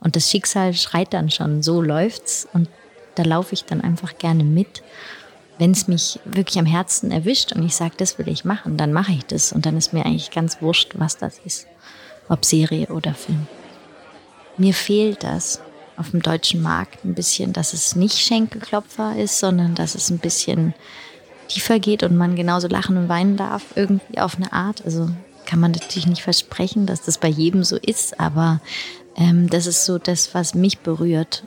Und das Schicksal schreit dann schon, so läuft's. Und da laufe ich dann einfach gerne mit. Wenn es mich wirklich am Herzen erwischt und ich sage, das will ich machen, dann mache ich das. Und dann ist mir eigentlich ganz wurscht, was das ist. Ob Serie oder Film. Mir fehlt das auf dem deutschen Markt ein bisschen, dass es nicht Schenkelklopfer ist, sondern dass es ein bisschen tiefer geht und man genauso lachen und weinen darf, irgendwie auf eine Art. Also kann man natürlich nicht versprechen, dass das bei jedem so ist, aber ähm, das ist so das, was mich berührt.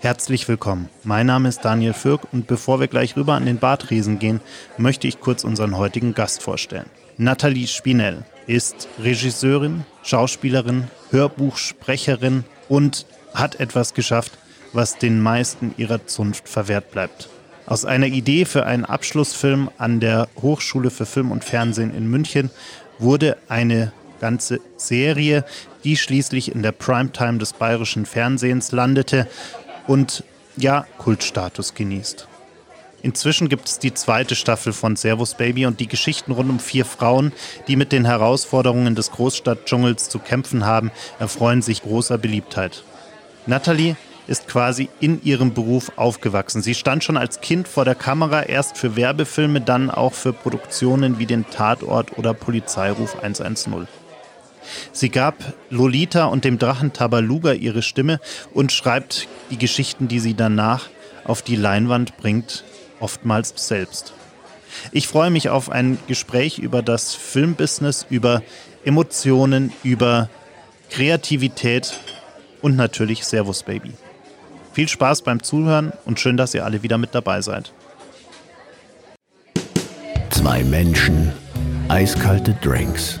Herzlich willkommen. Mein Name ist Daniel Fürk und bevor wir gleich rüber an den Badriesen gehen, möchte ich kurz unseren heutigen Gast vorstellen. Nathalie Spinell ist Regisseurin, Schauspielerin, Hörbuchsprecherin und hat etwas geschafft, was den meisten ihrer Zunft verwehrt bleibt. Aus einer Idee für einen Abschlussfilm an der Hochschule für Film und Fernsehen in München wurde eine ganze Serie, die schließlich in der Primetime des bayerischen Fernsehens landete und ja, Kultstatus genießt. Inzwischen gibt es die zweite Staffel von Servus Baby und die Geschichten rund um vier Frauen, die mit den Herausforderungen des Großstadtdschungels zu kämpfen haben, erfreuen sich großer Beliebtheit. Natalie ist quasi in ihrem Beruf aufgewachsen. Sie stand schon als Kind vor der Kamera, erst für Werbefilme, dann auch für Produktionen wie den Tatort oder Polizeiruf 110. Sie gab Lolita und dem Drachen Tabaluga ihre Stimme und schreibt die Geschichten, die sie danach auf die Leinwand bringt, oftmals selbst. Ich freue mich auf ein Gespräch über das Filmbusiness, über Emotionen, über Kreativität und natürlich Servus Baby. Viel Spaß beim Zuhören und schön, dass ihr alle wieder mit dabei seid. Zwei Menschen, eiskalte Drinks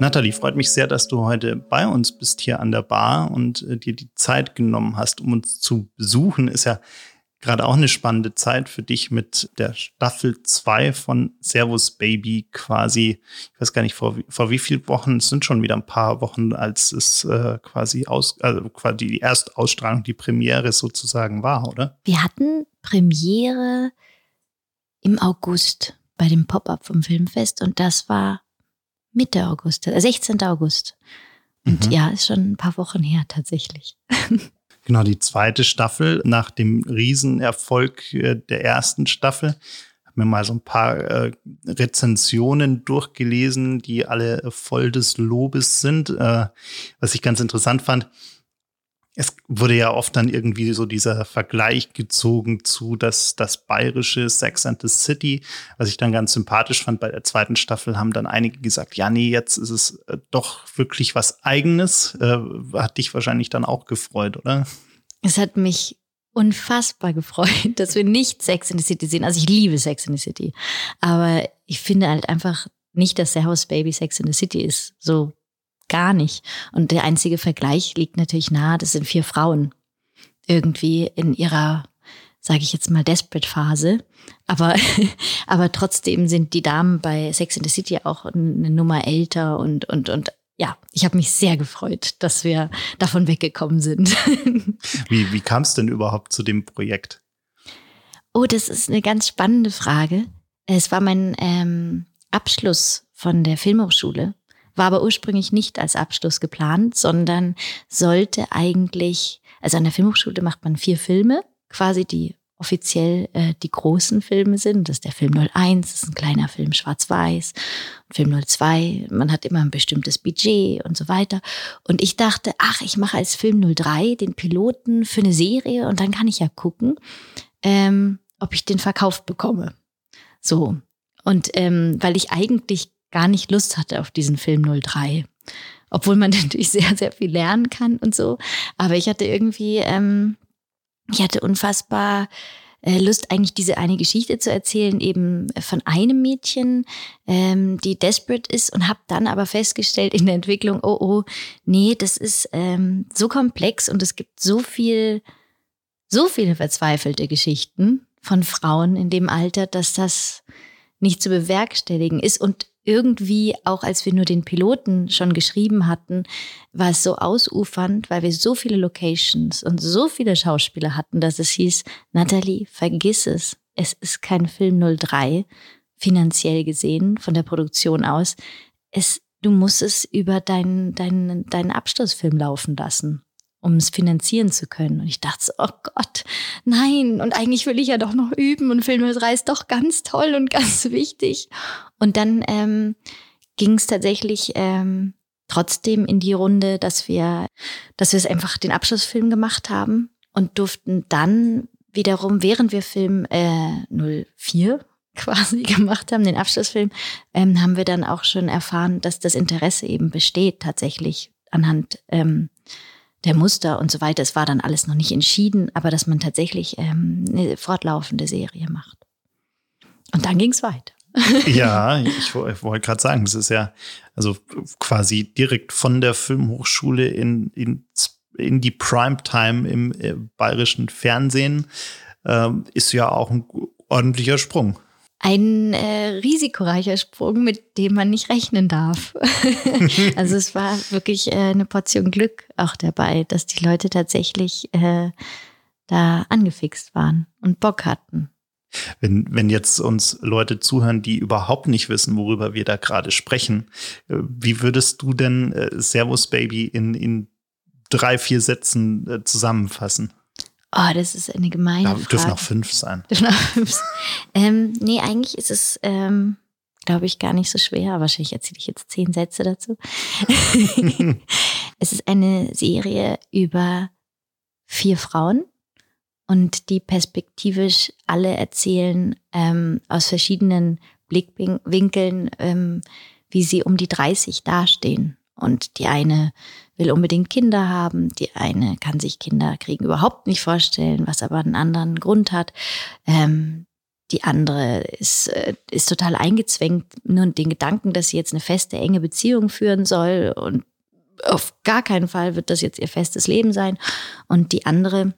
Nathalie, freut mich sehr, dass du heute bei uns bist hier an der Bar und äh, dir die Zeit genommen hast, um uns zu besuchen. Ist ja gerade auch eine spannende Zeit für dich mit der Staffel 2 von Servus Baby quasi, ich weiß gar nicht, vor, vor wie vielen Wochen, es sind schon wieder ein paar Wochen, als es äh, quasi aus, also quasi die Erstausstrahlung, die Premiere sozusagen war, oder? Wir hatten Premiere im August bei dem Pop-up vom Filmfest und das war Mitte August, 16. Äh, August. Und mhm. ja, ist schon ein paar Wochen her tatsächlich. Genau, die zweite Staffel nach dem Riesenerfolg äh, der ersten Staffel. Mir mal so ein paar äh, Rezensionen durchgelesen, die alle voll des Lobes sind. Äh, was ich ganz interessant fand, es wurde ja oft dann irgendwie so dieser Vergleich gezogen zu das, das bayerische Sex and the City, was ich dann ganz sympathisch fand. Bei der zweiten Staffel haben dann einige gesagt, ja, nee, jetzt ist es äh, doch wirklich was Eigenes. Äh, hat dich wahrscheinlich dann auch gefreut, oder? Es hat mich unfassbar gefreut, dass wir nicht Sex in the City sehen. Also ich liebe Sex in the City. Aber ich finde halt einfach nicht, dass der House Baby Sex in the City ist. So gar nicht. Und der einzige Vergleich liegt natürlich nahe, das sind vier Frauen irgendwie in ihrer, sage ich jetzt mal, Desperate-Phase. Aber, aber trotzdem sind die Damen bei Sex in the City auch eine Nummer älter und, und, und ja, ich habe mich sehr gefreut, dass wir davon weggekommen sind. wie wie kam es denn überhaupt zu dem Projekt? Oh, das ist eine ganz spannende Frage. Es war mein ähm, Abschluss von der Filmhochschule war aber ursprünglich nicht als Abschluss geplant, sondern sollte eigentlich, also an der Filmhochschule macht man vier Filme, quasi die offiziell äh, die großen Filme sind. Das ist der Film 01, das ist ein kleiner Film schwarz-weiß. Film 02, man hat immer ein bestimmtes Budget und so weiter. Und ich dachte, ach, ich mache als Film 03 den Piloten für eine Serie und dann kann ich ja gucken, ähm, ob ich den verkauft bekomme. So. Und ähm, weil ich eigentlich gar nicht Lust hatte auf diesen Film 03. Obwohl man natürlich sehr, sehr viel lernen kann und so. Aber ich hatte irgendwie, ähm, ich hatte unfassbar äh, Lust, eigentlich diese eine Geschichte zu erzählen, eben von einem Mädchen, ähm, die desperate ist und habe dann aber festgestellt in der Entwicklung, oh, oh, nee, das ist ähm, so komplex und es gibt so viel, so viele verzweifelte Geschichten von Frauen in dem Alter, dass das nicht zu bewerkstelligen ist. Und irgendwie, auch als wir nur den Piloten schon geschrieben hatten, war es so ausufernd, weil wir so viele Locations und so viele Schauspieler hatten, dass es hieß, Natalie, vergiss es. Es ist kein Film 03, finanziell gesehen, von der Produktion aus. Es, du musst es über deinen, deinen, deinen Abschlussfilm laufen lassen um es finanzieren zu können. Und ich dachte so, oh Gott, nein, und eigentlich will ich ja doch noch üben und Filmhörerei ist doch ganz toll und ganz wichtig. Und dann ähm, ging es tatsächlich ähm, trotzdem in die Runde, dass wir, dass wir es einfach den Abschlussfilm gemacht haben und durften dann wiederum, während wir Film äh, 04 quasi gemacht haben, den Abschlussfilm, ähm, haben wir dann auch schon erfahren, dass das Interesse eben besteht tatsächlich anhand ähm, der Muster und so weiter. Es war dann alles noch nicht entschieden, aber dass man tatsächlich ähm, eine fortlaufende Serie macht. Und dann ging es weiter. ja, ich, wollte gerade sagen, das ist ja also quasi direkt von der Filmhochschule in, in, in die Primetime im äh, bayerischen Fernsehen ähm, ist ja auch ein ordentlicher Sprung ein äh, risikoreicher Sprung, mit dem man nicht rechnen darf. also es war wirklich äh, eine Portion Glück auch dabei, dass die Leute tatsächlich äh, da angefixt waren und Bock hatten. Wenn, wenn jetzt uns Leute zuhören, die überhaupt nicht wissen, worüber wir da gerade sprechen, äh, wie würdest du denn äh, Servus Baby in, in drei, vier Sätzen äh, zusammenfassen? Oh, das ist eine gemeine da Frage. Dürfen noch fünf sein. Dürfen noch fünf ähm, Nee, eigentlich ist es, ähm, glaube ich, gar nicht so schwer. Wahrscheinlich erzähle ich jetzt zehn Sätze dazu. es ist eine Serie über vier Frauen und die perspektivisch alle erzählen ähm, aus verschiedenen Blickwinkeln, ähm, wie sie um die 30 dastehen. Und die eine will unbedingt Kinder haben, die eine kann sich Kinder kriegen überhaupt nicht vorstellen, was aber einen anderen Grund hat. Ähm, die andere ist, äh, ist total eingezwängt, nur den Gedanken, dass sie jetzt eine feste, enge Beziehung führen soll und auf gar keinen Fall wird das jetzt ihr festes Leben sein. Und die andere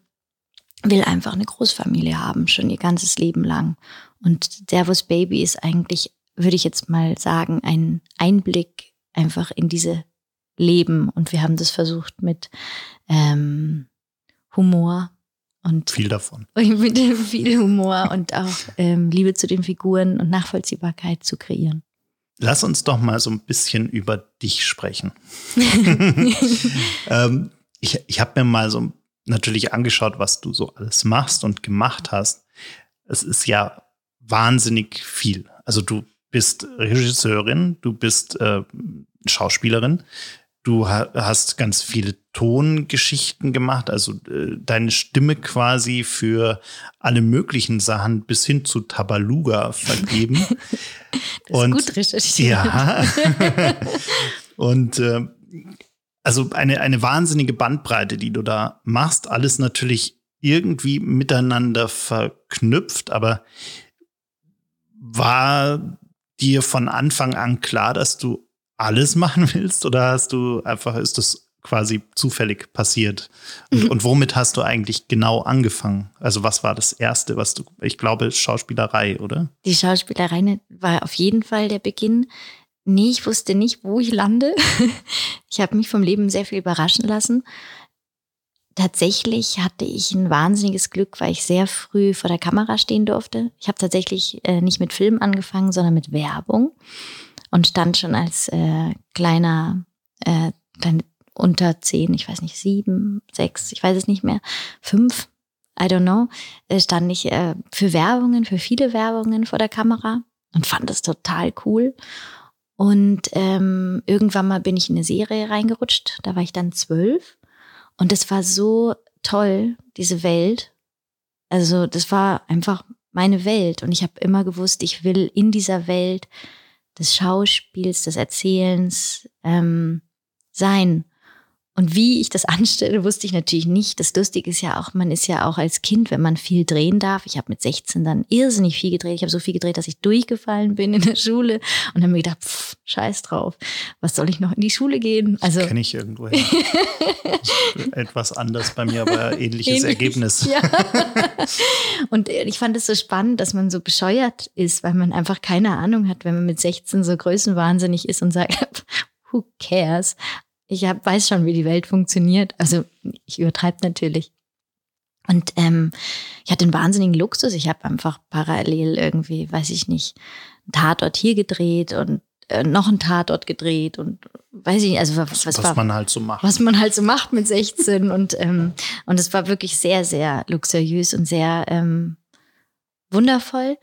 will einfach eine Großfamilie haben, schon ihr ganzes Leben lang. Und Servus Baby ist eigentlich, würde ich jetzt mal sagen, ein Einblick einfach in diese leben. Und wir haben das versucht mit ähm, Humor und viel davon. Mit viel Humor und auch ähm, Liebe zu den Figuren und Nachvollziehbarkeit zu kreieren. Lass uns doch mal so ein bisschen über dich sprechen. ähm, ich ich habe mir mal so natürlich angeschaut, was du so alles machst und gemacht hast. Es ist ja wahnsinnig viel. Also du bist Regisseurin, du bist äh, Schauspielerin, Du hast ganz viele Tongeschichten gemacht, also äh, deine Stimme quasi für alle möglichen Sachen bis hin zu Tabaluga vergeben. das und, ist gut recherchiert. Ja. und äh, also eine, eine wahnsinnige Bandbreite, die du da machst. Alles natürlich irgendwie miteinander verknüpft, aber war dir von Anfang an klar, dass du alles machen willst oder hast du einfach, ist das quasi zufällig passiert? Und, mhm. und, womit hast du eigentlich genau angefangen? Also was war das Erste, was du, ich glaube, Schauspielerei, oder? Die Schauspielerei ne, war auf jeden Fall der Beginn. Nee, ich wusste nicht, wo ich lande. ich habe mich vom Leben sehr viel überraschen lassen. Tatsächlich hatte ich ein wahnsinniges Glück, weil ich sehr früh vor der Kamera stehen durfte. Ich habe tatsächlich äh, nicht mit Film angefangen, sondern mit Werbung und stand schon als äh, kleiner, äh, klein, unter zehn, ich weiß nicht, sieben, sechs, ich weiß es nicht mehr, fünf, I don't know, äh, stand ich äh, für Werbungen, für viele Werbungen vor der Kamera und fand das total cool. Und ähm, irgendwann mal bin ich in eine Serie reingerutscht, da war ich dann zwölf. Und es war so toll, diese Welt. Also das war einfach meine Welt. Und ich habe immer gewusst, ich will in dieser Welt des Schauspiels, des Erzählens ähm, sein. Und wie ich das anstelle, wusste ich natürlich nicht. Das Lustige ist ja auch, man ist ja auch als Kind, wenn man viel drehen darf. Ich habe mit 16 dann irrsinnig viel gedreht. Ich habe so viel gedreht, dass ich durchgefallen bin in der Schule und habe mir gedacht, pff, scheiß drauf, was soll ich noch in die Schule gehen? Also kenne ich irgendwo Etwas anders bei mir, aber ähnliches Ähnlich, Ergebnis. Ja. und ich fand es so spannend, dass man so bescheuert ist, weil man einfach keine Ahnung hat, wenn man mit 16 so größenwahnsinnig ist und sagt, who cares? Ich hab, weiß schon, wie die Welt funktioniert. Also ich übertreibe natürlich. Und ähm, ich hatte einen wahnsinnigen Luxus. Ich habe einfach parallel irgendwie, weiß ich nicht, einen Tatort hier gedreht und äh, noch einen Tatort gedreht und weiß ich nicht, also was, was, was war, man halt so macht. Was man halt so macht mit 16 und ähm, und es war wirklich sehr, sehr luxuriös und sehr ähm, wundervoll.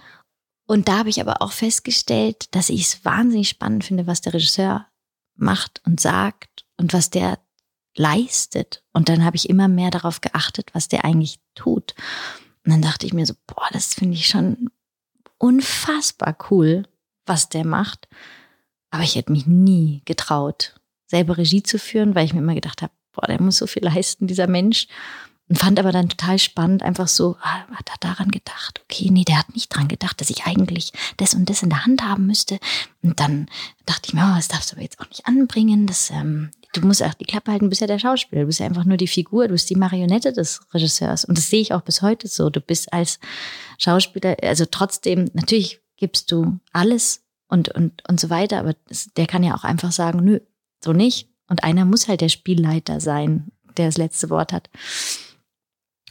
Und da habe ich aber auch festgestellt, dass ich es wahnsinnig spannend finde, was der Regisseur macht und sagt und was der leistet. Und dann habe ich immer mehr darauf geachtet, was der eigentlich tut. Und dann dachte ich mir so, boah, das finde ich schon unfassbar cool, was der macht. Aber ich hätte mich nie getraut, selber Regie zu führen, weil ich mir immer gedacht habe, boah, der muss so viel leisten, dieser Mensch. Und fand aber dann total spannend, einfach so, ah, hat er daran gedacht? Okay, nee, der hat nicht dran gedacht, dass ich eigentlich das und das in der Hand haben müsste. Und dann dachte ich mir, oh, das darfst du aber jetzt auch nicht anbringen. Das, ähm, du musst auch die Klappe halten, du bist ja der Schauspieler, du bist ja einfach nur die Figur, du bist die Marionette des Regisseurs. Und das sehe ich auch bis heute so. Du bist als Schauspieler, also trotzdem, natürlich gibst du alles und, und, und so weiter, aber das, der kann ja auch einfach sagen, nö, so nicht. Und einer muss halt der Spielleiter sein, der das letzte Wort hat.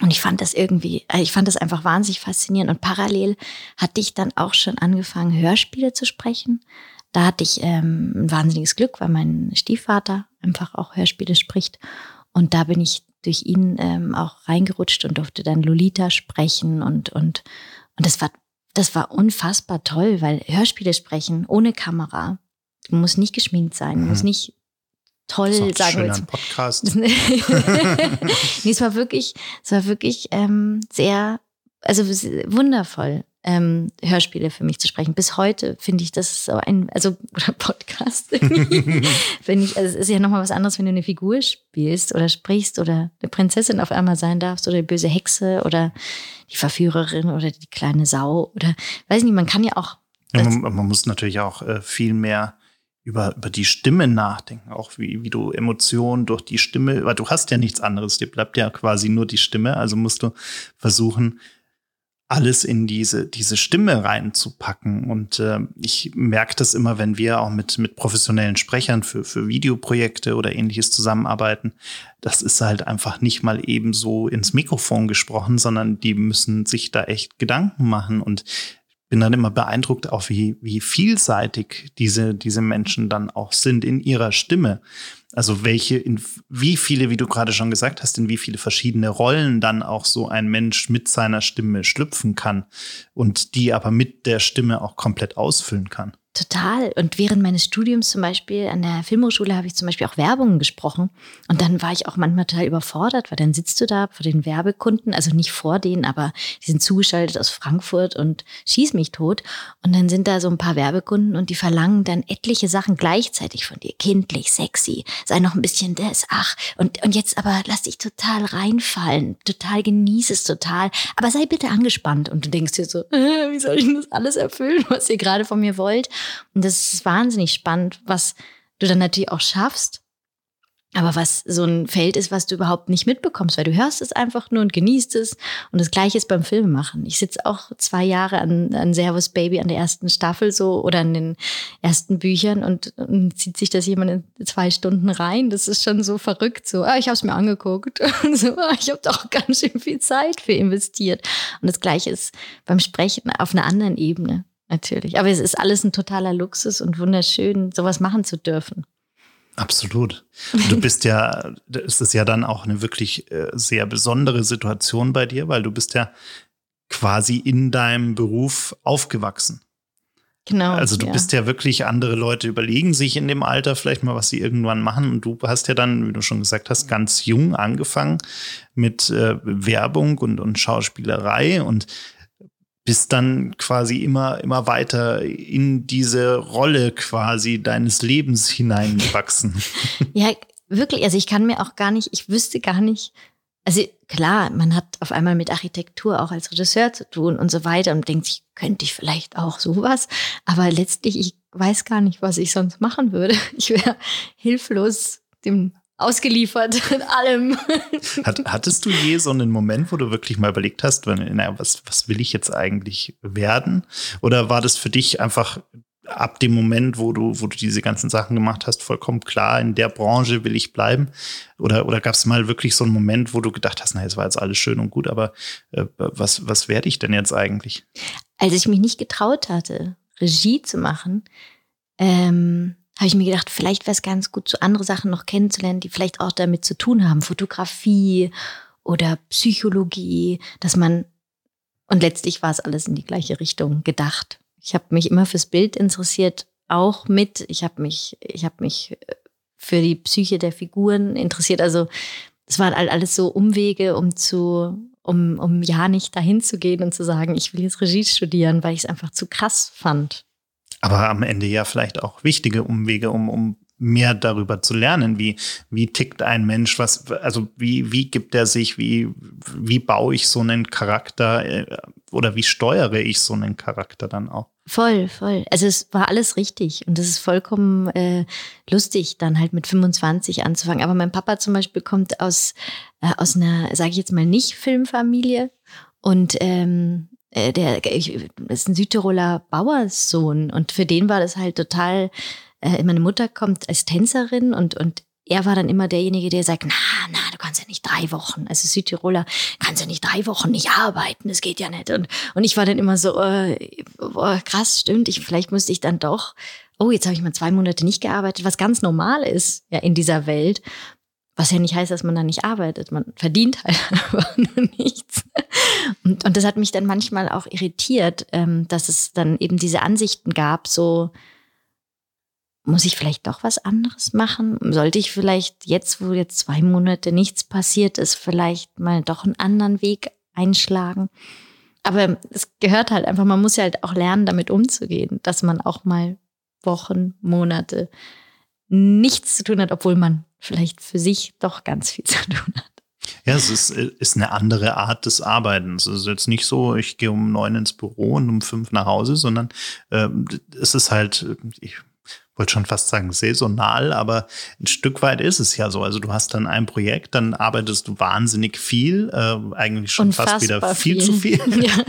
Und ich fand das irgendwie, äh, ich fand das einfach wahnsinnig faszinierend. Und parallel hatte ich dann auch schon angefangen, Hörspiele zu sprechen. Da hatte ich ähm, ein wahnsinniges Glück, weil mein Stiefvater einfach auch Hörspiele spricht. Und da bin ich durch ihn ähm, auch reingerutscht und durfte dann Lolita sprechen und, und, und das war, das war unfassbar toll, weil Hörspiele sprechen ohne Kamera. Du musst nicht geschminkt sein, mhm. musst nicht toll, sagen wir jetzt. Podcast. nee, es war wirklich, es war wirklich ähm, sehr, also wundervoll. Ähm, Hörspiele für mich zu sprechen. Bis heute finde ich das so ein, also oder Podcast. finde ich, also es ist ja nochmal was anderes, wenn du eine Figur spielst oder sprichst oder eine Prinzessin auf einmal sein darfst oder die böse Hexe oder die Verführerin oder die kleine Sau oder weiß nicht, man kann ja auch. Ja, man, man, muss natürlich auch äh, viel mehr über, über die Stimme nachdenken, auch wie, wie du Emotionen durch die Stimme, weil du hast ja nichts anderes, dir bleibt ja quasi nur die Stimme, also musst du versuchen, alles in diese, diese Stimme reinzupacken. Und äh, ich merke das immer, wenn wir auch mit, mit professionellen Sprechern für, für Videoprojekte oder ähnliches zusammenarbeiten. Das ist halt einfach nicht mal eben so ins Mikrofon gesprochen, sondern die müssen sich da echt Gedanken machen. Und bin dann immer beeindruckt, auch wie, wie vielseitig diese, diese Menschen dann auch sind in ihrer Stimme. Also welche, in wie viele, wie du gerade schon gesagt hast, in wie viele verschiedene Rollen dann auch so ein Mensch mit seiner Stimme schlüpfen kann und die aber mit der Stimme auch komplett ausfüllen kann. Total. Und während meines Studiums zum Beispiel an der Filmhochschule habe ich zum Beispiel auch Werbungen gesprochen. Und dann war ich auch manchmal total überfordert, weil dann sitzt du da vor den Werbekunden, also nicht vor denen, aber die sind zugeschaltet aus Frankfurt und schieß mich tot. Und dann sind da so ein paar Werbekunden und die verlangen dann etliche Sachen gleichzeitig von dir. Kindlich, sexy, sei noch ein bisschen das, ach. Und, und jetzt aber lass dich total reinfallen, total genieß es total. Aber sei bitte angespannt. Und du denkst dir so, äh, wie soll ich denn das alles erfüllen, was ihr gerade von mir wollt? Und das ist wahnsinnig spannend, was du dann natürlich auch schaffst. Aber was so ein Feld ist, was du überhaupt nicht mitbekommst, weil du hörst es einfach nur und genießt es. Und das Gleiche ist beim Filmemachen. Ich sitze auch zwei Jahre an, an Servus Baby an der ersten Staffel so oder an den ersten Büchern und, und zieht sich das jemand in zwei Stunden rein. Das ist schon so verrückt. So, ah, ich habe es mir angeguckt. Und so, ah, ich habe doch ganz schön viel Zeit für investiert. Und das Gleiche ist beim Sprechen auf einer anderen Ebene natürlich. Aber es ist alles ein totaler Luxus und wunderschön, sowas machen zu dürfen. Absolut. Du bist ja, es ist ja dann auch eine wirklich äh, sehr besondere Situation bei dir, weil du bist ja quasi in deinem Beruf aufgewachsen. Genau. Also du ja. bist ja wirklich, andere Leute überlegen sich in dem Alter vielleicht mal, was sie irgendwann machen. Und du hast ja dann, wie du schon gesagt hast, ganz jung angefangen mit äh, Werbung und, und Schauspielerei. Und bist dann quasi immer, immer weiter in diese Rolle quasi deines Lebens hineingewachsen. ja, wirklich, also ich kann mir auch gar nicht, ich wüsste gar nicht, also klar, man hat auf einmal mit Architektur auch als Regisseur zu tun und so weiter und denkt sich, könnte ich vielleicht auch sowas, aber letztlich, ich weiß gar nicht, was ich sonst machen würde. Ich wäre hilflos dem ausgeliefert in allem. Hat, hattest du je so einen Moment, wo du wirklich mal überlegt hast, na, was, was will ich jetzt eigentlich werden? Oder war das für dich einfach ab dem Moment, wo du, wo du diese ganzen Sachen gemacht hast, vollkommen klar, in der Branche will ich bleiben? Oder, oder gab es mal wirklich so einen Moment, wo du gedacht hast, na, es war jetzt alles schön und gut, aber äh, was, was werde ich denn jetzt eigentlich? Als ich mich nicht getraut hatte, Regie zu machen, ähm, habe ich mir gedacht, vielleicht wäre es ganz gut, so andere Sachen noch kennenzulernen, die vielleicht auch damit zu tun haben. Fotografie oder Psychologie, dass man, und letztlich war es alles in die gleiche Richtung gedacht. Ich habe mich immer fürs Bild interessiert, auch mit. Ich habe mich, ich habe mich äh, für die Psyche der Figuren interessiert. Also es waren alles so Umwege, um zu, um, um ja nicht dahin zu gehen und zu sagen, ich will jetzt Regie studieren, weil ich es einfach zu krass fand aber am Ende ja vielleicht auch wichtige Umwege, um, um mehr darüber zu lernen, wie, wie tickt ein Mensch, was, also wie, wie gibt er sich, wie, wie baue ich so einen Charakter äh, oder wie steuere ich so einen Charakter dann auch? Voll, voll. Also es war alles richtig und es ist vollkommen äh, lustig, dann halt mit 25 anzufangen. Aber mein Papa zum Beispiel kommt aus, äh, aus einer, sage ich jetzt mal, nicht Filmfamilie und ähm, äh, der ist ein Südtiroler Bauerssohn und für den war das halt total, äh, meine Mutter kommt als Tänzerin und, und er war dann immer derjenige, der sagt, na, na, du kannst ja nicht drei Wochen, also Südtiroler, kannst ja nicht drei Wochen nicht arbeiten, das geht ja nicht. Und, und ich war dann immer so, äh, boah, krass, stimmt, ich, vielleicht musste ich dann doch, oh, jetzt habe ich mal zwei Monate nicht gearbeitet, was ganz normal ist ja in dieser Welt. Was ja nicht heißt, dass man da nicht arbeitet. Man verdient halt einfach nur nichts. Und, und das hat mich dann manchmal auch irritiert, ähm, dass es dann eben diese Ansichten gab, so muss ich vielleicht doch was anderes machen? Sollte ich vielleicht jetzt, wo jetzt zwei Monate nichts passiert ist, vielleicht mal doch einen anderen Weg einschlagen? Aber es gehört halt einfach, man muss ja halt auch lernen, damit umzugehen, dass man auch mal Wochen, Monate nichts zu tun hat, obwohl man vielleicht für sich doch ganz viel zu tun hat. Ja, es ist, ist eine andere Art des Arbeitens. Es ist jetzt nicht so, ich gehe um neun ins Büro und um fünf nach Hause, sondern äh, es ist halt, ich wollte schon fast sagen saisonal, aber ein Stück weit ist es ja so. Also du hast dann ein Projekt, dann arbeitest du wahnsinnig viel, äh, eigentlich schon Unfassbar fast wieder viel, viel. zu viel. Ja.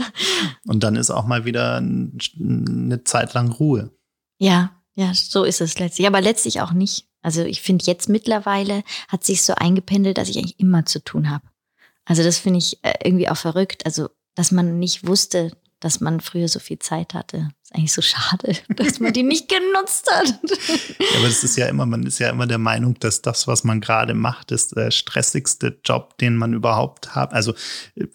Und dann ist auch mal wieder eine Zeit lang Ruhe. Ja, ja, so ist es letztlich. Aber letztlich auch nicht. Also ich finde jetzt mittlerweile hat sich so eingependelt, dass ich eigentlich immer zu tun habe. Also das finde ich äh, irgendwie auch verrückt. Also dass man nicht wusste, dass man früher so viel Zeit hatte. Ist eigentlich so schade, dass man die nicht genutzt hat. Ja, aber das ist ja immer, man ist ja immer der Meinung, dass das, was man gerade macht, ist der stressigste Job, den man überhaupt hat. Also äh,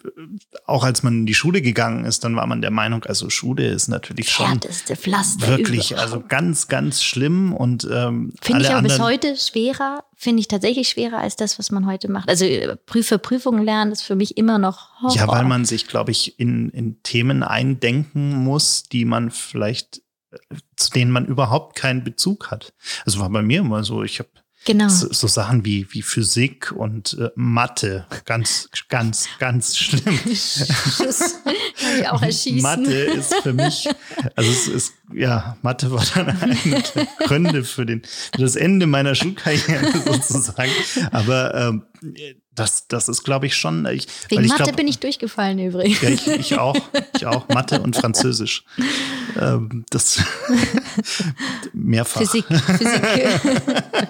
auch als man in die Schule gegangen ist, dann war man der Meinung, also Schule ist natürlich schon Pflaster wirklich, überhaupt. also ganz, ganz schlimm und ähm, finde ich auch bis heute schwerer, finde ich tatsächlich schwerer als das, was man heute macht. Also äh, für Prüfungen lernen ist für mich immer noch Horror. Ja, weil man sich, glaube ich, in, in Themen eindenken muss, die man vielleicht, äh, zu denen man überhaupt keinen Bezug hat. Also war bei mir immer so, ich habe Genau. So, so, Sachen wie, wie Physik und äh, Mathe. Ganz, ganz, ganz schlimm. Schuss. Kann ich auch erschießen. Mathe ist für mich, also es ist, ja, Mathe war dann eine der Gründe für, den, für das Ende meiner Schulkarriere sozusagen. Aber ähm, das, das ist, glaube ich, schon. Ich, Wegen ich Mathe glaub, bin ich durchgefallen übrigens. Ja, ich, ich auch. Ich auch. Mathe und Französisch. Ähm, das mehrfach. Physik. Physik,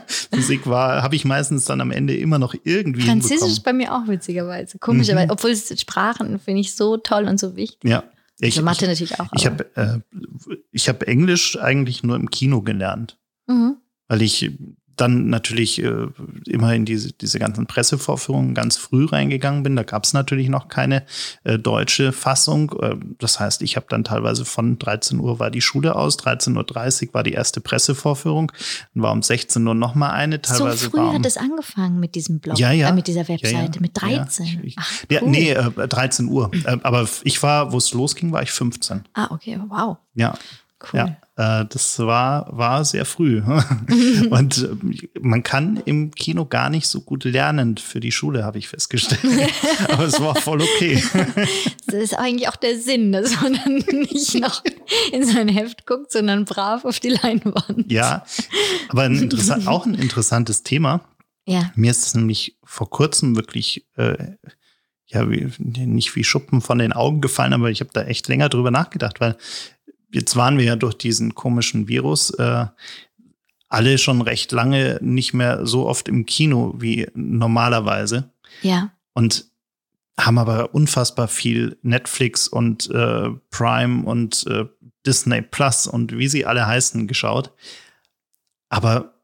Physik war, habe ich meistens dann am Ende immer noch irgendwie. Französisch bei mir auch witzigerweise. Komischerweise. Mhm. Obwohl es Sprachen finde ich so toll und so wichtig. Ja. Ich, also Mathe natürlich auch. Ich habe äh, ich hab Englisch eigentlich nur im Kino gelernt. Mhm. Weil ich dann natürlich äh, immer in diese, diese ganzen Pressevorführungen ganz früh reingegangen bin. Da gab es natürlich noch keine äh, deutsche Fassung. Äh, das heißt, ich habe dann teilweise von 13 Uhr war die Schule aus, 13.30 Uhr war die erste Pressevorführung, dann war um 16 Uhr nochmal eine. Teilweise so früh um, hat es angefangen mit diesem Blog, ja, ja, äh, mit dieser Webseite, ja, ja, mit 13. Ja, ich, Ach, cool. nee, äh, 13 Uhr. Äh, aber ich war, wo es losging, war ich 15. Ah, okay, wow. Ja. Cool. Ja, äh, das war, war sehr früh. und äh, man kann im Kino gar nicht so gut lernen für die Schule, habe ich festgestellt. Aber es war voll okay. das ist eigentlich auch der Sinn, dass man dann nicht noch in sein Heft guckt, sondern brav auf die Leinwand. Ja, aber ein auch ein interessantes Thema. Ja. Mir ist es nämlich vor kurzem wirklich äh, ja, wie, nicht wie Schuppen von den Augen gefallen, aber ich habe da echt länger drüber nachgedacht, weil jetzt waren wir ja durch diesen komischen Virus äh, alle schon recht lange nicht mehr so oft im Kino wie normalerweise. Ja. Und haben aber unfassbar viel Netflix und äh, Prime und äh, Disney Plus und wie sie alle heißen geschaut. Aber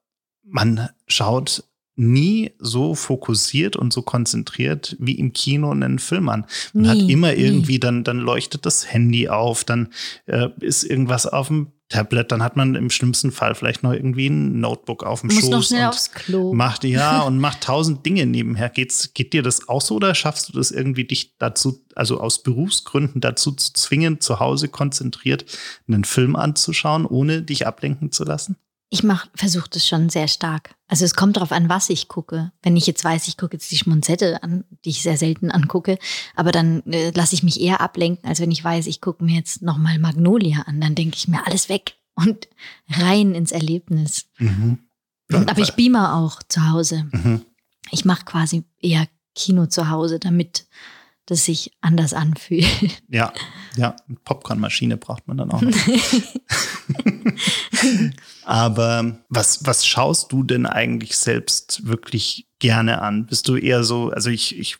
man schaut nie so fokussiert und so konzentriert wie im Kino einen Film an. Man nie, hat immer irgendwie, dann, dann leuchtet das Handy auf, dann äh, ist irgendwas auf dem Tablet, dann hat man im schlimmsten Fall vielleicht noch irgendwie ein Notebook auf dem Muss Schoß. Noch schnell aufs Klo. Macht, ja, und macht tausend Dinge nebenher. Geht's, geht dir das auch so oder schaffst du das irgendwie dich dazu, also aus Berufsgründen dazu zu zwingen, zu Hause konzentriert einen Film anzuschauen, ohne dich ablenken zu lassen? Ich mach, versuche das schon sehr stark. Also es kommt darauf an, was ich gucke. Wenn ich jetzt weiß, ich gucke jetzt die Schmonzette an, die ich sehr selten angucke, aber dann äh, lasse ich mich eher ablenken, als wenn ich weiß, ich gucke mir jetzt nochmal Magnolia an. Dann denke ich mir alles weg und rein ins Erlebnis. Mhm. Und, aber ich beamer auch zu Hause. Mhm. Ich mache quasi eher Kino zu Hause, damit das sich anders anfühlt. Ja, ja, Popcornmaschine braucht man dann auch noch. Aber was, was schaust du denn eigentlich selbst wirklich gerne an? Bist du eher so, also ich, ich,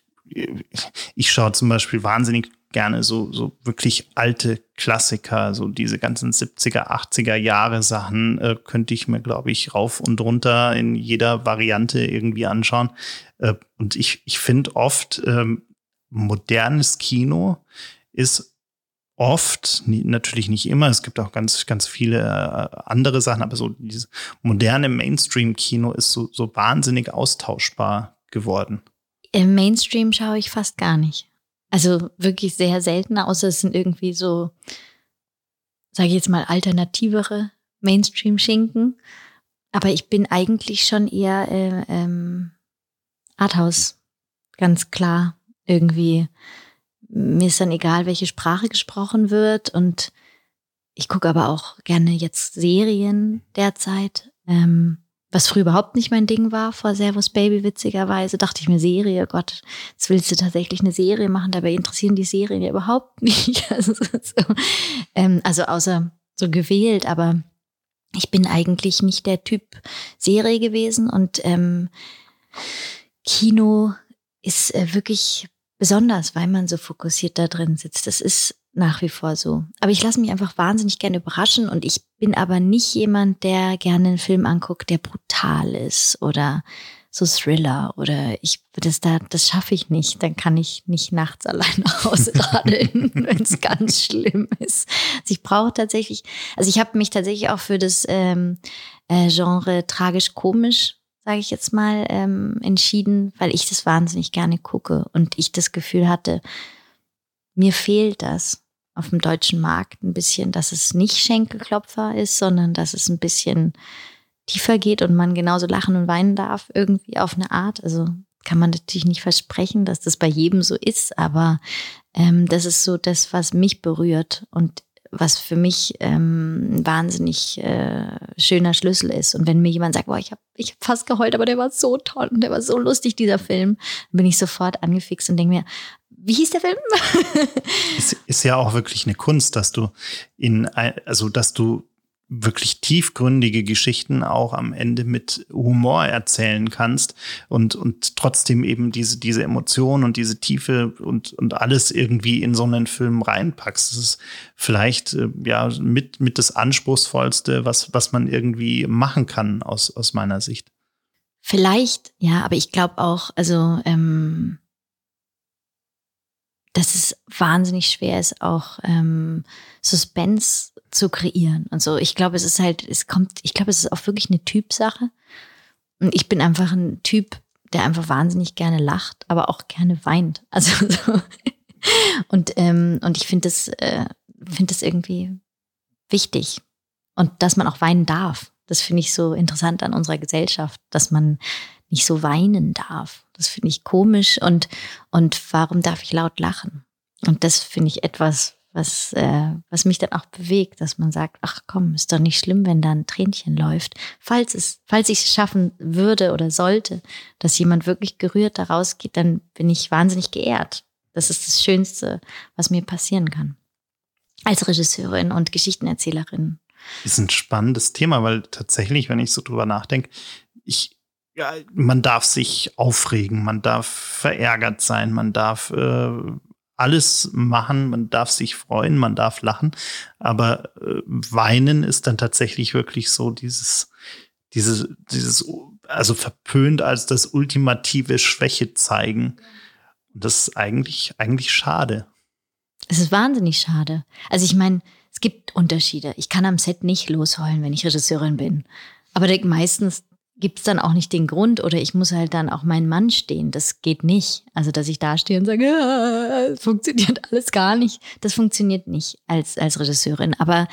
ich schaue zum Beispiel wahnsinnig gerne so, so wirklich alte Klassiker, so diese ganzen 70er, 80er Jahre Sachen äh, könnte ich mir, glaube ich, rauf und runter in jeder Variante irgendwie anschauen. Äh, und ich, ich finde oft, ähm, modernes Kino ist oft, natürlich nicht immer, es gibt auch ganz, ganz viele äh, andere Sachen, aber so dieses moderne Mainstream-Kino ist so, so wahnsinnig austauschbar geworden. Im Mainstream schaue ich fast gar nicht. Also wirklich sehr selten, außer es sind irgendwie so, sage ich jetzt mal, alternativere Mainstream-Schinken. Aber ich bin eigentlich schon eher äh, ähm, Arthouse, ganz klar irgendwie mir ist dann egal, welche Sprache gesprochen wird. Und ich gucke aber auch gerne jetzt Serien derzeit. Ähm, was früher überhaupt nicht mein Ding war, vor Servus Baby, witzigerweise, dachte ich mir, Serie, Gott, jetzt willst du tatsächlich eine Serie machen, dabei interessieren die Serien ja überhaupt nicht. Also, so, ähm, also außer so gewählt, aber ich bin eigentlich nicht der Typ Serie gewesen und ähm, Kino ist äh, wirklich besonders, weil man so fokussiert da drin sitzt. Das ist nach wie vor so. Aber ich lasse mich einfach wahnsinnig gerne überraschen und ich bin aber nicht jemand, der gerne einen Film anguckt, der brutal ist oder so Thriller oder ich das da das schaffe ich nicht, dann kann ich nicht nachts allein nach Hause radeln, wenn es ganz schlimm ist. Also ich brauche tatsächlich, also ich habe mich tatsächlich auch für das ähm, äh, Genre tragisch komisch sage ich jetzt mal, ähm, entschieden, weil ich das wahnsinnig gerne gucke und ich das Gefühl hatte, mir fehlt das auf dem deutschen Markt ein bisschen, dass es nicht Schenkelklopfer ist, sondern dass es ein bisschen tiefer geht und man genauso lachen und weinen darf, irgendwie auf eine Art. Also kann man natürlich nicht versprechen, dass das bei jedem so ist, aber ähm, das ist so das, was mich berührt. Und was für mich ähm, ein wahnsinnig äh, schöner Schlüssel ist. Und wenn mir jemand sagt, boah, ich habe ich hab fast geheult, aber der war so toll und der war so lustig, dieser Film, dann bin ich sofort angefixt und denke mir, wie hieß der Film? es ist ja auch wirklich eine Kunst, dass du in, also dass du wirklich tiefgründige Geschichten auch am Ende mit Humor erzählen kannst und, und trotzdem eben diese, diese Emotionen und diese Tiefe und, und alles irgendwie in so einen Film reinpackst. Das ist vielleicht äh, ja mit, mit das Anspruchsvollste, was, was man irgendwie machen kann aus, aus meiner Sicht. Vielleicht, ja, aber ich glaube auch, also ähm, dass es wahnsinnig schwer ist, auch ähm, Suspense zu kreieren und so. Ich glaube, es ist halt, es kommt, ich glaube, es ist auch wirklich eine Typsache. Und ich bin einfach ein Typ, der einfach wahnsinnig gerne lacht, aber auch gerne weint. Also so. und ähm, und ich finde das, äh, finde das irgendwie wichtig. Und dass man auch weinen darf. Das finde ich so interessant an unserer Gesellschaft, dass man nicht so weinen darf. Das finde ich komisch und, und warum darf ich laut lachen? Und das finde ich etwas, was, äh, was mich dann auch bewegt, dass man sagt, ach komm, ist doch nicht schlimm, wenn da ein Tränchen läuft. Falls es, falls ich es schaffen würde oder sollte, dass jemand wirklich gerührt da rausgeht, dann bin ich wahnsinnig geehrt. Das ist das Schönste, was mir passieren kann. Als Regisseurin und Geschichtenerzählerin. Ist ein spannendes Thema, weil tatsächlich, wenn ich so drüber nachdenke, ich, ja, man darf sich aufregen, man darf verärgert sein, man darf äh, alles machen, man darf sich freuen, man darf lachen, aber äh, weinen ist dann tatsächlich wirklich so dieses, dieses, dieses, also verpönt als das ultimative Schwäche zeigen. Und das ist eigentlich, eigentlich schade. Es ist wahnsinnig schade. Also ich meine, es gibt Unterschiede. Ich kann am Set nicht losheulen, wenn ich Regisseurin bin. Aber meistens gibt es dann auch nicht den Grund oder ich muss halt dann auch meinen Mann stehen. Das geht nicht. Also, dass ich da stehe und sage, ja, funktioniert alles gar nicht. Das funktioniert nicht als, als Regisseurin. Aber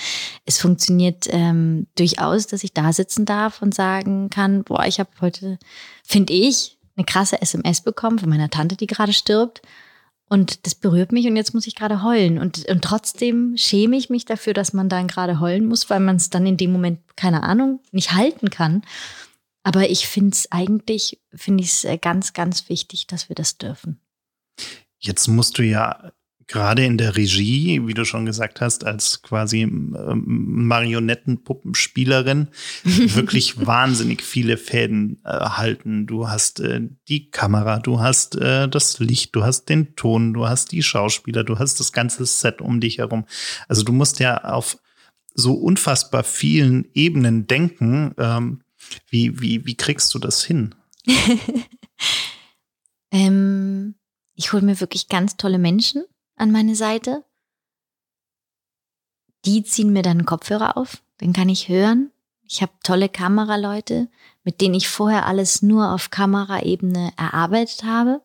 es funktioniert ähm, durchaus, dass ich da sitzen darf und sagen kann, boah, ich habe heute, finde ich, eine krasse SMS bekommen von meiner Tante, die gerade stirbt. Und das berührt mich und jetzt muss ich gerade heulen. Und, und trotzdem schäme ich mich dafür, dass man dann gerade heulen muss, weil man es dann in dem Moment, keine Ahnung, nicht halten kann. Aber ich finde es eigentlich, finde ich es äh, ganz, ganz wichtig, dass wir das dürfen. Jetzt musst du ja gerade in der Regie, wie du schon gesagt hast, als quasi ähm, Marionettenpuppenspielerin wirklich wahnsinnig viele Fäden äh, halten. Du hast äh, die Kamera, du hast äh, das Licht, du hast den Ton, du hast die Schauspieler, du hast das ganze Set um dich herum. Also du musst ja auf so unfassbar vielen Ebenen denken. Ähm, wie, wie, wie kriegst du das hin? ähm, ich hole mir wirklich ganz tolle Menschen an meine Seite. Die ziehen mir dann Kopfhörer auf, dann kann ich hören. Ich habe tolle Kameraleute, mit denen ich vorher alles nur auf Kameraebene erarbeitet habe.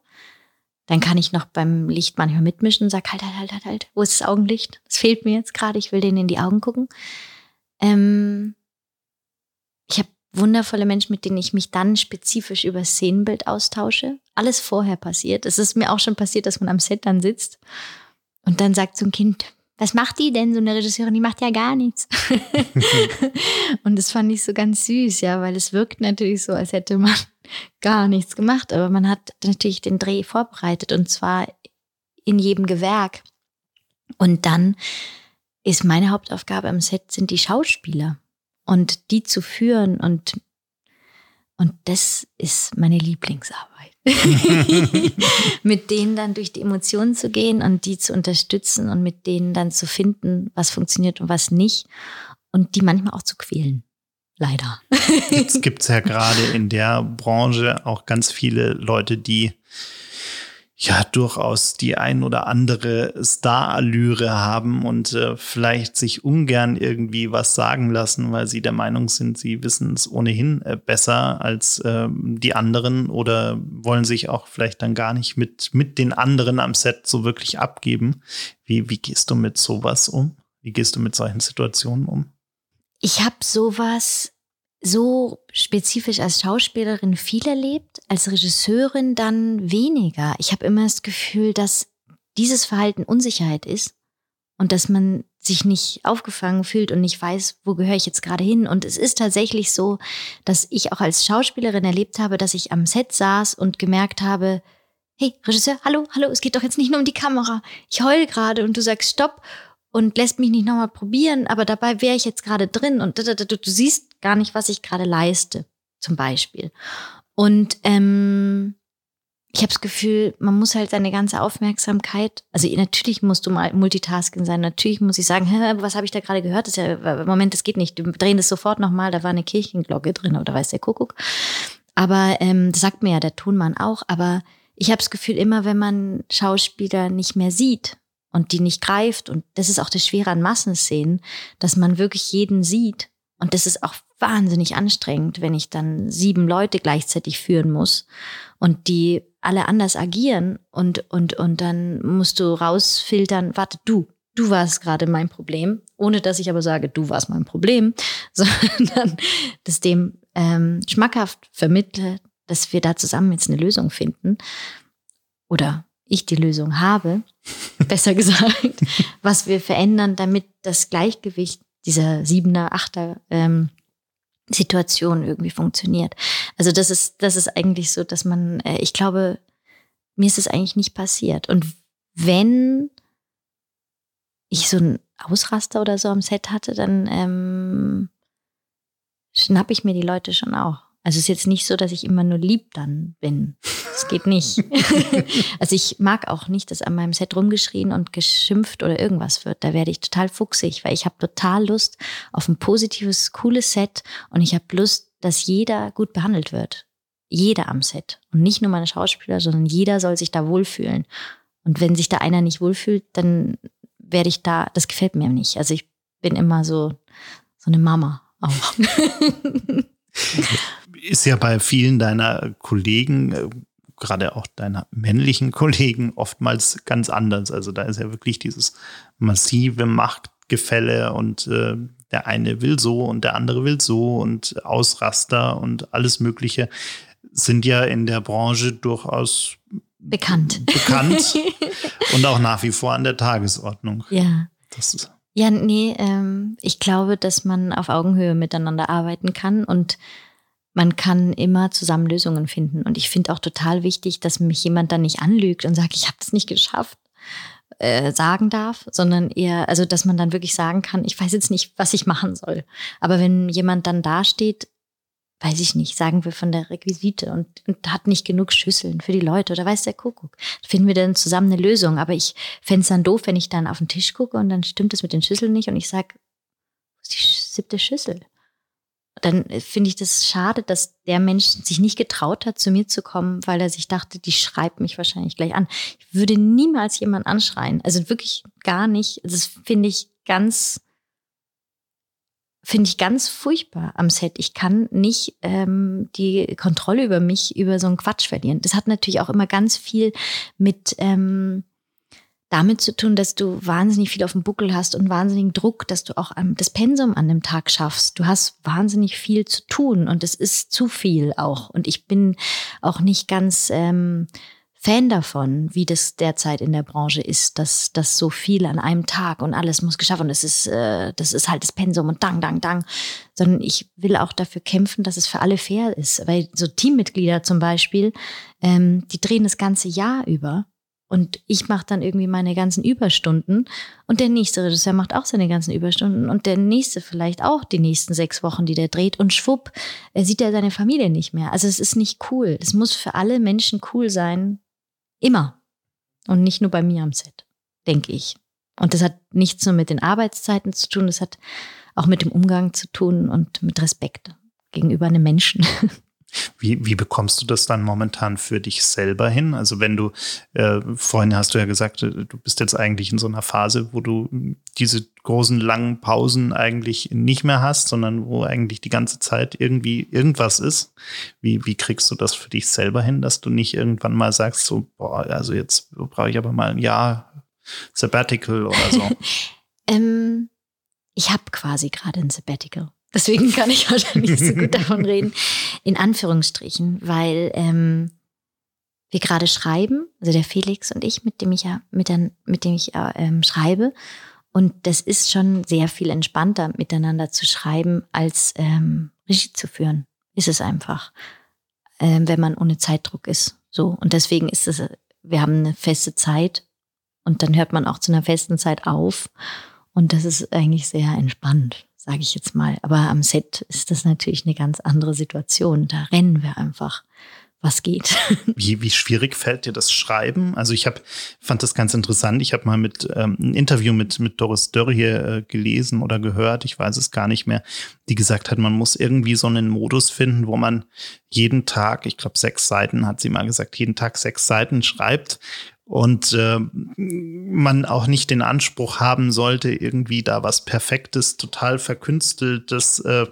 Dann kann ich noch beim Licht manchmal mitmischen und sage, halt, halt, halt, halt, halt, wo ist das Augenlicht? Das fehlt mir jetzt gerade, ich will denen in die Augen gucken. Ähm, ich habe wundervolle Menschen, mit denen ich mich dann spezifisch über Szenenbild austausche. Alles vorher passiert. Es ist mir auch schon passiert, dass man am Set dann sitzt und dann sagt so ein Kind, was macht die denn, so eine Regisseurin? Die macht ja gar nichts. und das fand ich so ganz süß, ja, weil es wirkt natürlich so, als hätte man gar nichts gemacht. Aber man hat natürlich den Dreh vorbereitet und zwar in jedem Gewerk. Und dann ist meine Hauptaufgabe am Set sind die Schauspieler und die zu führen und und das ist meine Lieblingsarbeit. mit denen dann durch die Emotionen zu gehen und die zu unterstützen und mit denen dann zu finden, was funktioniert und was nicht und die manchmal auch zu quälen. Leider. Jetzt gibt es ja gerade in der Branche auch ganz viele Leute, die ja durchaus die ein oder andere Star-Allüre haben und äh, vielleicht sich ungern irgendwie was sagen lassen, weil sie der Meinung sind, sie wissen es ohnehin äh, besser als äh, die anderen oder wollen sich auch vielleicht dann gar nicht mit, mit den anderen am Set so wirklich abgeben. Wie, wie gehst du mit sowas um? Wie gehst du mit solchen Situationen um? Ich habe sowas so spezifisch als Schauspielerin viel erlebt, als Regisseurin dann weniger. Ich habe immer das Gefühl, dass dieses Verhalten Unsicherheit ist und dass man sich nicht aufgefangen fühlt und nicht weiß, wo gehöre ich jetzt gerade hin. Und es ist tatsächlich so, dass ich auch als Schauspielerin erlebt habe, dass ich am Set saß und gemerkt habe, hey, Regisseur, hallo, hallo, es geht doch jetzt nicht nur um die Kamera. Ich heul gerade und du sagst Stopp und lässt mich nicht nochmal probieren, aber dabei wäre ich jetzt gerade drin und du, du, du, siehst gar nicht, was ich gerade leiste, zum Beispiel. Und ähm, ich habe das Gefühl, man muss halt seine ganze Aufmerksamkeit, also natürlich musst du mal Multitasking sein, natürlich muss ich sagen, was habe ich da gerade gehört? Das ist ja, Moment, das geht nicht, wir drehen das sofort nochmal, da war eine Kirchenglocke drin oder weiß der Kuckuck. Aber ähm, das sagt mir ja der Tonmann auch, aber ich habe das Gefühl, immer wenn man Schauspieler nicht mehr sieht, und die nicht greift. Und das ist auch das Schwere an Massenszenen, dass man wirklich jeden sieht. Und das ist auch wahnsinnig anstrengend, wenn ich dann sieben Leute gleichzeitig führen muss und die alle anders agieren und, und, und dann musst du rausfiltern, warte, du, du warst gerade mein Problem, ohne dass ich aber sage, du warst mein Problem, sondern das dem ähm, schmackhaft vermittle, dass wir da zusammen jetzt eine Lösung finden oder ich die Lösung habe, besser gesagt, was wir verändern, damit das Gleichgewicht dieser Siebener, Achter ähm, Situation irgendwie funktioniert. Also das ist, das ist eigentlich so, dass man, äh, ich glaube, mir ist es eigentlich nicht passiert. Und wenn ich so ein Ausraster oder so am Set hatte, dann ähm, schnapp ich mir die Leute schon auch. Also es ist jetzt nicht so, dass ich immer nur lieb dann bin. Das geht nicht. also ich mag auch nicht, dass an meinem Set rumgeschrien und geschimpft oder irgendwas wird. Da werde ich total fuchsig, weil ich habe total Lust auf ein positives, cooles Set und ich habe Lust, dass jeder gut behandelt wird. Jeder am Set. Und nicht nur meine Schauspieler, sondern jeder soll sich da wohlfühlen. Und wenn sich da einer nicht wohlfühlt, dann werde ich da, das gefällt mir nicht. Also ich bin immer so, so eine Mama auch. Ist ja bei vielen deiner Kollegen, äh, gerade auch deiner männlichen Kollegen, oftmals ganz anders. Also da ist ja wirklich dieses massive Machtgefälle und äh, der eine will so und der andere will so und Ausraster und alles Mögliche sind ja in der Branche durchaus bekannt. Bekannt und auch nach wie vor an der Tagesordnung. Ja. Das ja, nee, ähm, ich glaube, dass man auf Augenhöhe miteinander arbeiten kann und man kann immer zusammen Lösungen finden. Und ich finde auch total wichtig, dass mich jemand dann nicht anlügt und sagt, ich habe das nicht geschafft, äh, sagen darf, sondern eher, also dass man dann wirklich sagen kann, ich weiß jetzt nicht, was ich machen soll. Aber wenn jemand dann dasteht weiß ich nicht, sagen wir von der Requisite und, und hat nicht genug Schüsseln für die Leute oder weiß der Kuckuck. Finden wir dann zusammen eine Lösung. Aber ich fände es dann doof, wenn ich dann auf den Tisch gucke und dann stimmt es mit den Schüsseln nicht und ich sage, die siebte Schüssel? Dann finde ich das schade, dass der Mensch sich nicht getraut hat, zu mir zu kommen, weil er sich dachte, die schreibt mich wahrscheinlich gleich an. Ich würde niemals jemanden anschreien. Also wirklich gar nicht. Das finde ich ganz finde ich ganz furchtbar am Set. Ich kann nicht ähm, die Kontrolle über mich, über so einen Quatsch verlieren. Das hat natürlich auch immer ganz viel mit ähm, damit zu tun, dass du wahnsinnig viel auf dem Buckel hast und wahnsinnigen Druck, dass du auch das Pensum an dem Tag schaffst. Du hast wahnsinnig viel zu tun und es ist zu viel auch. Und ich bin auch nicht ganz ähm, Fan davon, wie das derzeit in der Branche ist, dass das so viel an einem Tag und alles muss geschaffen. Das ist, äh, das ist halt das Pensum und dang, dang, dang. Sondern ich will auch dafür kämpfen, dass es für alle fair ist. Weil so Teammitglieder zum Beispiel, ähm, die drehen das ganze Jahr über. Und ich mache dann irgendwie meine ganzen Überstunden und der nächste Regisseur macht auch seine ganzen Überstunden und der nächste vielleicht auch die nächsten sechs Wochen, die der dreht und schwupp, er sieht er seine Familie nicht mehr. Also es ist nicht cool. Es muss für alle Menschen cool sein, Immer. Und nicht nur bei mir am Set, denke ich. Und das hat nichts nur mit den Arbeitszeiten zu tun, das hat auch mit dem Umgang zu tun und mit Respekt gegenüber einem Menschen. Wie, wie bekommst du das dann momentan für dich selber hin? Also wenn du, äh, vorhin hast du ja gesagt, äh, du bist jetzt eigentlich in so einer Phase, wo du diese großen langen Pausen eigentlich nicht mehr hast, sondern wo eigentlich die ganze Zeit irgendwie irgendwas ist. Wie, wie kriegst du das für dich selber hin, dass du nicht irgendwann mal sagst, so, boah, also jetzt brauche ich aber mal ein Jahr Sabbatical oder so? ähm, ich habe quasi gerade ein Sabbatical. Deswegen kann ich wahrscheinlich nicht so gut davon reden, in Anführungsstrichen, weil ähm, wir gerade schreiben, also der Felix und ich, mit dem ich ja, mit, der, mit dem ich äh, ähm, schreibe. Und das ist schon sehr viel entspannter, miteinander zu schreiben, als ähm, Regie zu führen. Ist es einfach, ähm, wenn man ohne Zeitdruck ist. So. Und deswegen ist es, wir haben eine feste Zeit und dann hört man auch zu einer festen Zeit auf. Und das ist eigentlich sehr entspannt sage ich jetzt mal. Aber am Set ist das natürlich eine ganz andere Situation. Da rennen wir einfach was geht. Wie, wie schwierig fällt dir das Schreiben? Also ich habe fand das ganz interessant. Ich habe mal mit ähm, ein Interview mit mit Doris Dörr hier äh, gelesen oder gehört, ich weiß es gar nicht mehr, die gesagt hat, man muss irgendwie so einen Modus finden, wo man jeden Tag, ich glaube sechs Seiten, hat sie mal gesagt, jeden Tag sechs Seiten schreibt und äh, man auch nicht den Anspruch haben sollte, irgendwie da was Perfektes, total verkünsteltes äh,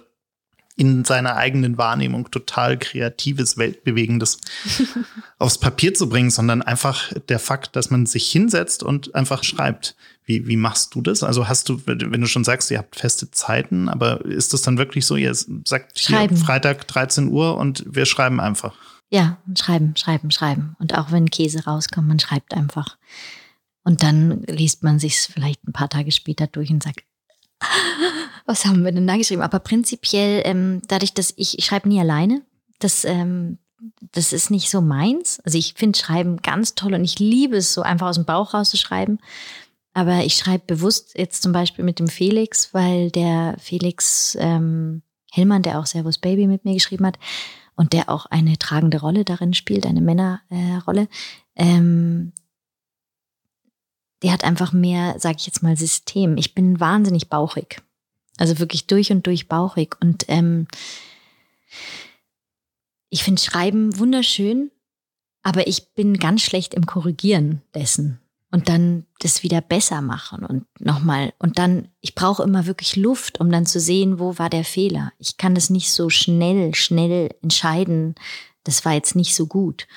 in seiner eigenen Wahrnehmung total kreatives, weltbewegendes aufs Papier zu bringen, sondern einfach der Fakt, dass man sich hinsetzt und einfach schreibt. Wie, wie machst du das? Also hast du, wenn du schon sagst, ihr habt feste Zeiten, aber ist das dann wirklich so, ihr sagt hier Freitag 13 Uhr und wir schreiben einfach? Ja, schreiben, schreiben, schreiben. Und auch wenn Käse rauskommt, man schreibt einfach. Und dann liest man sich vielleicht ein paar Tage später durch und sagt, was haben wir denn da geschrieben? Aber prinzipiell, ähm, dadurch, dass ich, ich schreibe nie alleine, das, ähm, das ist nicht so meins. Also ich finde Schreiben ganz toll und ich liebe es, so einfach aus dem Bauch rauszuschreiben. Aber ich schreibe bewusst jetzt zum Beispiel mit dem Felix, weil der Felix ähm, Hellmann, der auch Servus Baby mit mir geschrieben hat und der auch eine tragende Rolle darin spielt, eine Männerrolle, äh, ähm, der hat einfach mehr, sage ich jetzt mal, System. Ich bin wahnsinnig bauchig. Also wirklich durch und durch bauchig. Und ähm, ich finde Schreiben wunderschön, aber ich bin ganz schlecht im Korrigieren dessen und dann das wieder besser machen und nochmal. Und dann, ich brauche immer wirklich Luft, um dann zu sehen, wo war der Fehler. Ich kann das nicht so schnell, schnell entscheiden. Das war jetzt nicht so gut.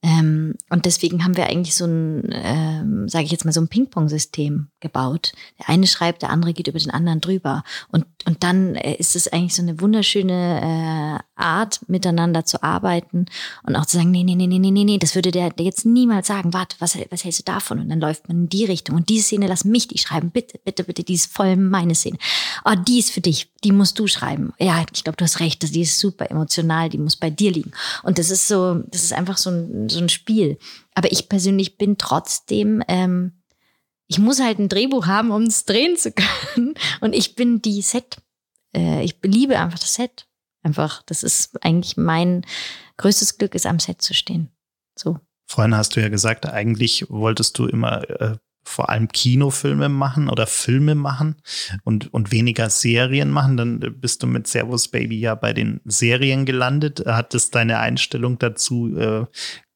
Ähm, und deswegen haben wir eigentlich so ein, ähm, sage ich jetzt mal, so ein Ping-Pong-System gebaut. Der eine schreibt, der andere geht über den anderen drüber. Und, und dann äh, ist es eigentlich so eine wunderschöne äh, Art, miteinander zu arbeiten und auch zu sagen, nee, nee, nee, nee, nee, nee, das würde der, jetzt niemals sagen, warte, was, was hältst du davon? Und dann läuft man in die Richtung. Und diese Szene, lass mich die schreiben, bitte, bitte, bitte, die ist voll meine Szene. Oh, die ist für dich, die musst du schreiben. Ja, ich glaube, du hast recht, die ist super emotional, die muss bei dir liegen. Und das ist so, das ist einfach so ein, so ein Spiel. Aber ich persönlich bin trotzdem, ähm, ich muss halt ein Drehbuch haben, um es drehen zu können. Und ich bin die Set. Äh, ich liebe einfach das Set. Einfach, das ist eigentlich mein größtes Glück, ist am Set zu stehen. So. Vorhin hast du ja gesagt, eigentlich wolltest du immer äh, vor allem Kinofilme machen oder Filme machen und, und weniger Serien machen. Dann bist du mit Servus Baby ja bei den Serien gelandet. Hat es deine Einstellung dazu äh,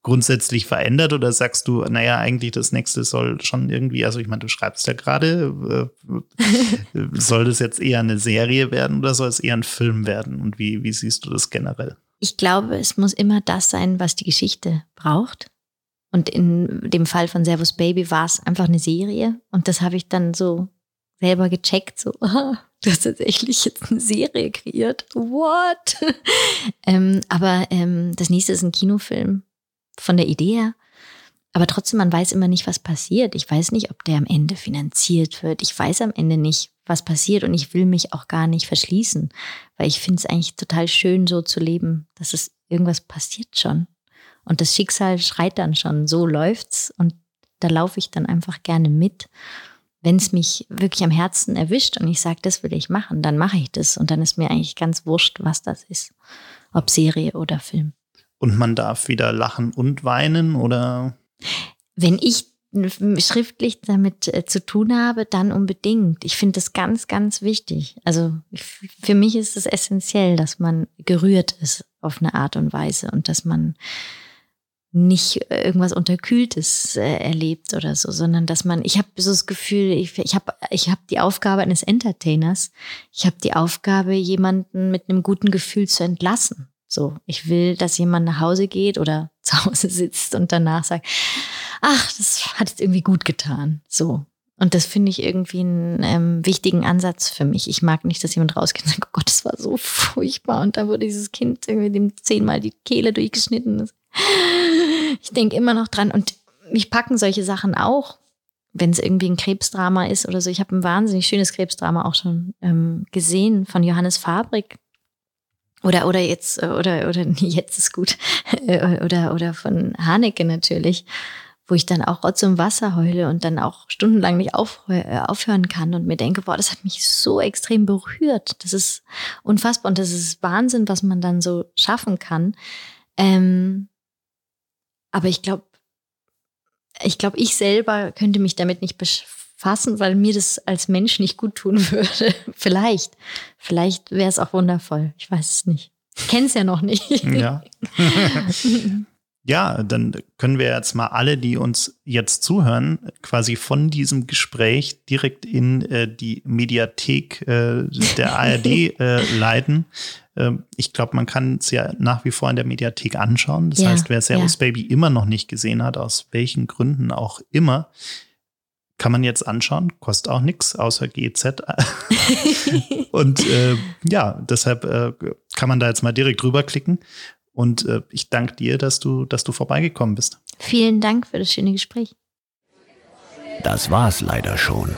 grundsätzlich verändert oder sagst du, naja, eigentlich das nächste soll schon irgendwie, also ich meine, du schreibst ja gerade, äh, soll das jetzt eher eine Serie werden oder soll es eher ein Film werden? Und wie, wie siehst du das generell? Ich glaube, es muss immer das sein, was die Geschichte braucht. Und in dem Fall von Servus Baby war es einfach eine Serie. Und das habe ich dann so selber gecheckt, so, oh, du hast tatsächlich jetzt eine Serie kreiert. What? ähm, aber ähm, das nächste ist ein Kinofilm von der Idee her. Aber trotzdem, man weiß immer nicht, was passiert. Ich weiß nicht, ob der am Ende finanziert wird. Ich weiß am Ende nicht, was passiert und ich will mich auch gar nicht verschließen, weil ich finde es eigentlich total schön, so zu leben, dass es irgendwas passiert schon. Und das Schicksal schreit dann schon, so läuft's und da laufe ich dann einfach gerne mit. Wenn es mich wirklich am Herzen erwischt und ich sage, das will ich machen, dann mache ich das und dann ist mir eigentlich ganz wurscht, was das ist, ob Serie oder Film. Und man darf wieder lachen und weinen oder? Wenn ich schriftlich damit äh, zu tun habe, dann unbedingt. Ich finde das ganz, ganz wichtig. Also für mich ist es essentiell, dass man gerührt ist auf eine Art und Weise und dass man nicht irgendwas Unterkühltes äh, erlebt oder so, sondern dass man, ich habe so das Gefühl, ich, ich habe ich hab die Aufgabe eines Entertainers, ich habe die Aufgabe, jemanden mit einem guten Gefühl zu entlassen. So, ich will, dass jemand nach Hause geht oder zu Hause sitzt und danach sagt, ach, das hat jetzt irgendwie gut getan. So. Und das finde ich irgendwie einen ähm, wichtigen Ansatz für mich. Ich mag nicht, dass jemand rausgeht und sagt, oh Gott, das war so furchtbar. Und da wurde dieses Kind irgendwie dem zehnmal die Kehle durchgeschnitten. Ich denke immer noch dran. Und mich packen solche Sachen auch, wenn es irgendwie ein Krebsdrama ist oder so. Ich habe ein wahnsinnig schönes Krebsdrama auch schon ähm, gesehen von Johannes Fabrik. Oder, oder jetzt, oder, oder jetzt ist gut. Oder, oder von Haneke natürlich, wo ich dann auch Rotz und Wasser heule und dann auch stundenlang nicht auf, äh, aufhören kann und mir denke, boah, das hat mich so extrem berührt. Das ist unfassbar und das ist Wahnsinn, was man dann so schaffen kann. Ähm, aber ich glaube, ich glaube, ich selber könnte mich damit nicht befassen, weil mir das als Mensch nicht gut tun würde. vielleicht. Vielleicht wäre es auch wundervoll. Ich weiß es nicht. Ich kenne es ja noch nicht. Ja. Ja, dann können wir jetzt mal alle, die uns jetzt zuhören, quasi von diesem Gespräch direkt in äh, die Mediathek äh, der ARD äh, leiten. Ähm, ich glaube, man kann es ja nach wie vor in der Mediathek anschauen. Das Ja, heißt, wer Servus ja. Baby immer noch nicht gesehen hat, aus welchen Gründen auch immer, kann man jetzt anschauen. Kostet auch nichts außer GZ. Und äh, ja, deshalb äh, kann man da jetzt mal direkt rüberklicken. Und äh, ich danke dir, dass du, dass du vorbeigekommen bist. Vielen Dank für das schöne Gespräch. Das war's leider schon.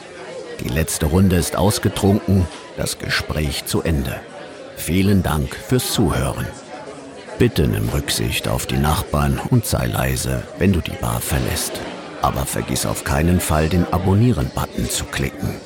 Die letzte Runde ist ausgetrunken, das Gespräch zu Ende. Vielen Dank fürs Zuhören. Bitte nimm Rücksicht auf die Nachbarn und sei leise, wenn du die Bar verlässt. Aber vergiss auf keinen Fall, den Abonnieren-Button zu klicken.